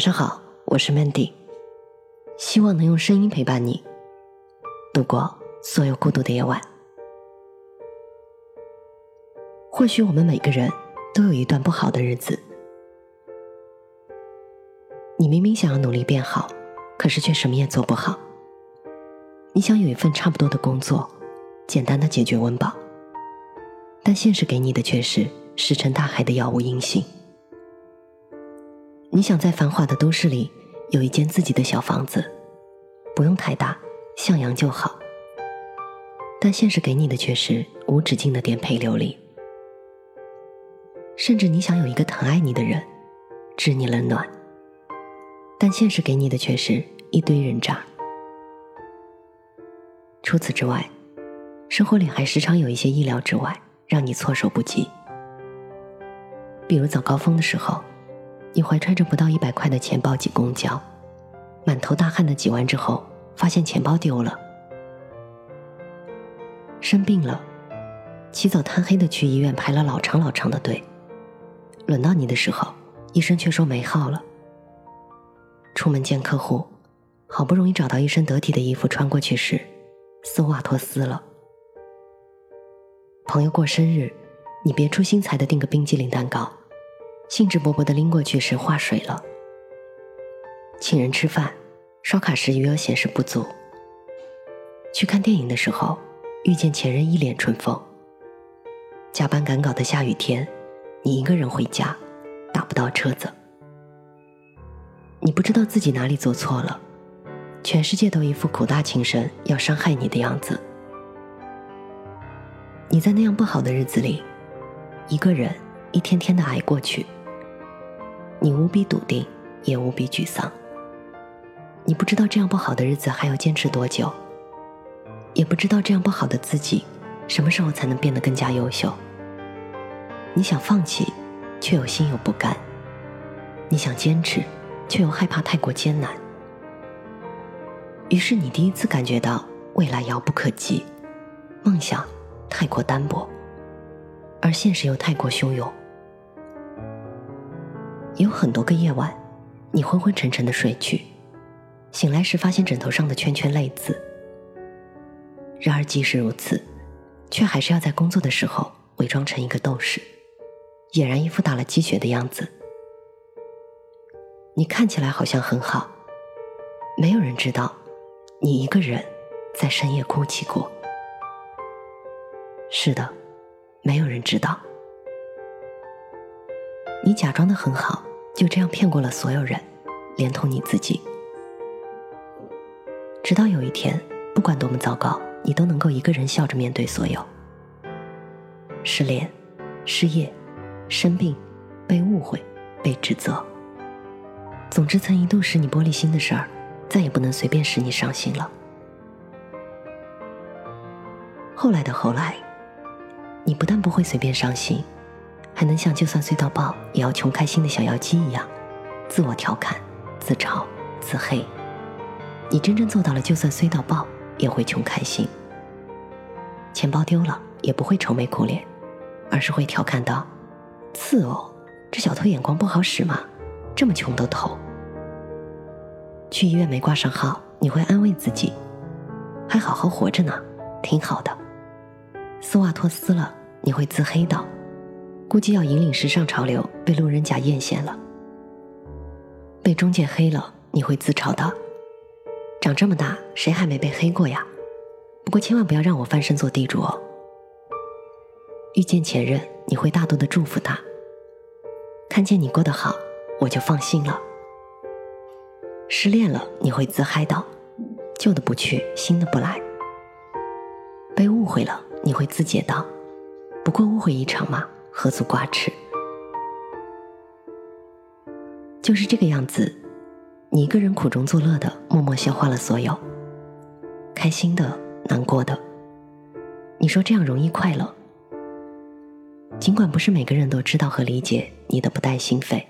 晚上好，我是 Mandy，希望能用声音陪伴你度过所有孤独的夜晚。或许我们每个人都有一段不好的日子，你明明想要努力变好，可是却什么也做不好。你想有一份差不多的工作，简单的解决温饱，但现实给你的却是石沉大海的杳无音信。你想在繁华的都市里有一间自己的小房子，不用太大，向阳就好。但现实给你的却是无止境的颠沛流离。甚至你想有一个疼爱你的人，知你冷暖，但现实给你的却是一堆人渣。除此之外，生活里还时常有一些意料之外，让你措手不及。比如早高峰的时候。你怀揣着不到一百块的钱包挤公交，满头大汗的挤完之后，发现钱包丢了。生病了，起早贪黑的去医院排了老长老长的队，轮到你的时候，医生却说没号了。出门见客户，好不容易找到一身得体的衣服穿过去时，丝袜脱丝了。朋友过生日，你别出心裁的订个冰激凌蛋糕。兴致勃勃的拎过去时化水了。请人吃饭，刷卡时余额显示不足。去看电影的时候，遇见前任一脸春风。加班赶稿的下雨天，你一个人回家，打不到车子。你不知道自己哪里做错了，全世界都一副苦大情深要伤害你的样子。你在那样不好的日子里，一个人一天天的挨过去。你无比笃定，也无比沮丧。你不知道这样不好的日子还要坚持多久，也不知道这样不好的自己什么时候才能变得更加优秀。你想放弃，却又心有不甘；你想坚持，却又害怕太过艰难。于是你第一次感觉到未来遥不可及，梦想太过单薄，而现实又太过汹涌。有很多个夜晚，你昏昏沉沉的睡去，醒来时发现枕头上的圈圈泪渍。然而即使如此，却还是要在工作的时候伪装成一个斗士，俨然一副打了鸡血的样子。你看起来好像很好，没有人知道，你一个人在深夜哭泣过。是的，没有人知道，你假装的很好。就这样骗过了所有人，连同你自己。直到有一天，不管多么糟糕，你都能够一个人笑着面对所有。失恋、失业、生病、被误会、被指责，总之，曾一度使你玻璃心的事儿，再也不能随便使你伤心了。后来的后来，你不但不会随便伤心。还能像就算隧道爆也要穷开心的小妖姬一样，自我调侃、自嘲、自黑。你真正做到了，就算隧道爆也会穷开心。钱包丢了也不会愁眉苦脸，而是会调侃道：“次哦，这小偷眼光不好使吗？这么穷都偷。”去医院没挂上号，你会安慰自己：“还好好活着呢，挺好的。”丝袜脱丝了，你会自黑道。估计要引领时尚潮流，被路人甲艳羡了。被中介黑了，你会自嘲道：“长这么大，谁还没被黑过呀？”不过千万不要让我翻身做地主哦。遇见前任，你会大度的祝福他。看见你过得好，我就放心了。失恋了，你会自嗨道：“旧的不去，新的不来。”被误会了，你会自解道：“不过误会一场嘛。”何足挂齿？就是这个样子，你一个人苦中作乐的，默默消化了所有，开心的、难过的。你说这样容易快乐？尽管不是每个人都知道和理解你的不带心扉，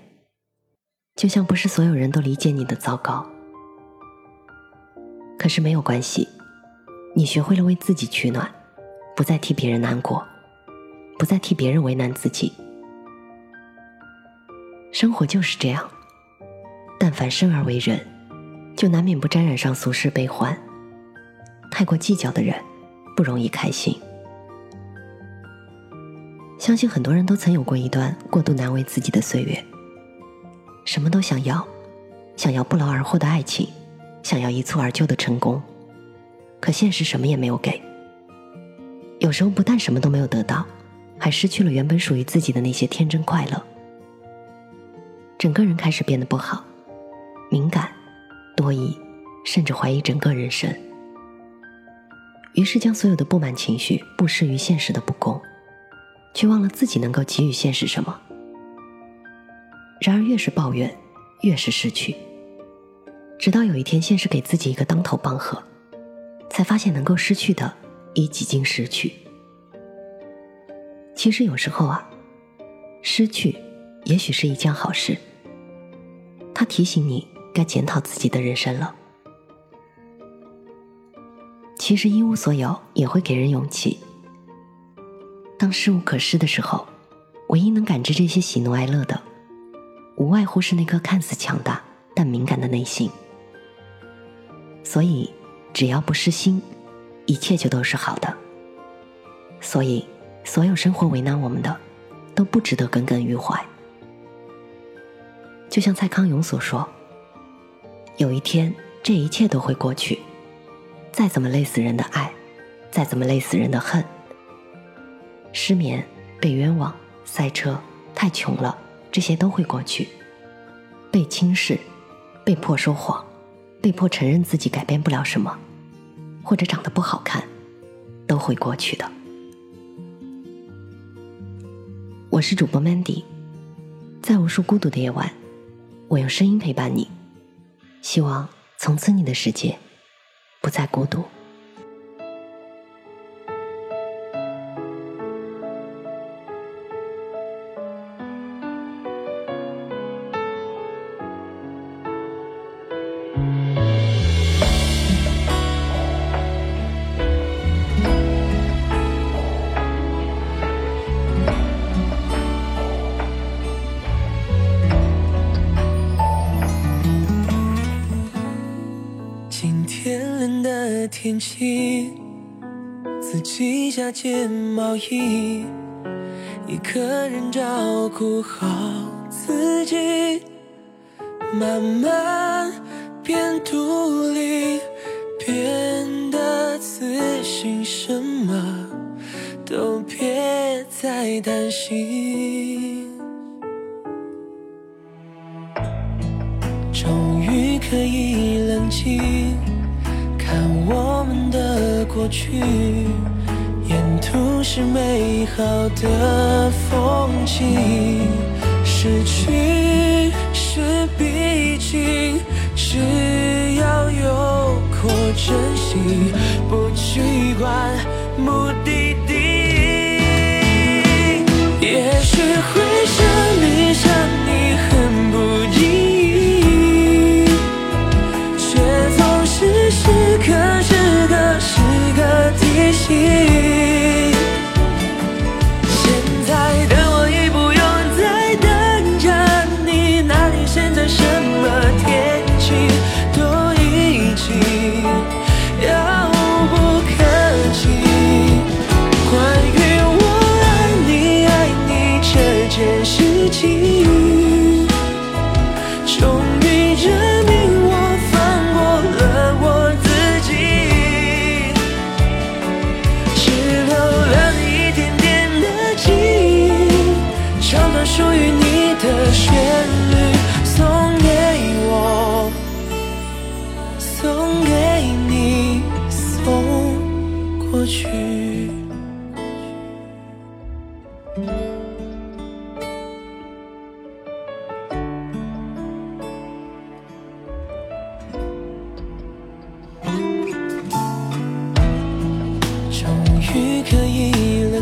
就像不是所有人都理解你的糟糕，可是没有关系，你学会了为自己取暖，不再替别人难过。不再替别人为难自己，生活就是这样，但凡生而为人，就难免不沾染上俗世悲欢。太过计较的人，不容易开心。相信很多人都曾有过一段过度难为自己的岁月，什么都想要，想要不劳而获的爱情，想要一蹴而就的成功，可现实什么也没有给。有时候不但什么都没有得到，还失去了原本属于自己的那些天真快乐，整个人开始变得不好，敏感、多疑，甚至怀疑整个人生。于是将所有的不满情绪布施于现实的不公，却忘了自己能够给予现实什么。然而越是抱怨，越是失去，直到有一天现实给自己一个当头棒喝，才发现能够失去的。已几经失去。其实有时候啊，失去也许是一件好事。它提醒你该检讨自己的人生了。其实一无所有也会给人勇气。当失无可失的时候，唯一能感知这些喜怒哀乐的，无外乎是那颗看似强大但敏感的内心。所以，只要不失心。一切就都是好的，所以所有生活为难我们的，都不值得耿耿于怀。就像蔡康永所说：“有一天，这一切都会过去。再怎么累死人的爱，再怎么累死人的恨，失眠、被冤枉、塞车、太穷了，这些都会过去。被轻视、被迫说谎、被迫承认自己改变不了什么。”或者长得不好看，都会过去的。我是主播 Mandy，在无数孤独的夜晚，我用声音陪伴你，希望从此你的世界不再孤独。天气，自己加件毛衣，一个人照顾好自己，慢慢变独立，变得自信，什么都别再担心，终于可以冷静。过去，沿途是美好的风景。失去是必经，只要有过珍惜，不去管目的地。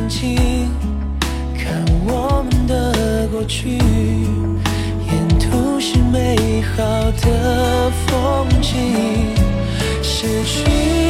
睛看我们的过去沿途是美好的风景失去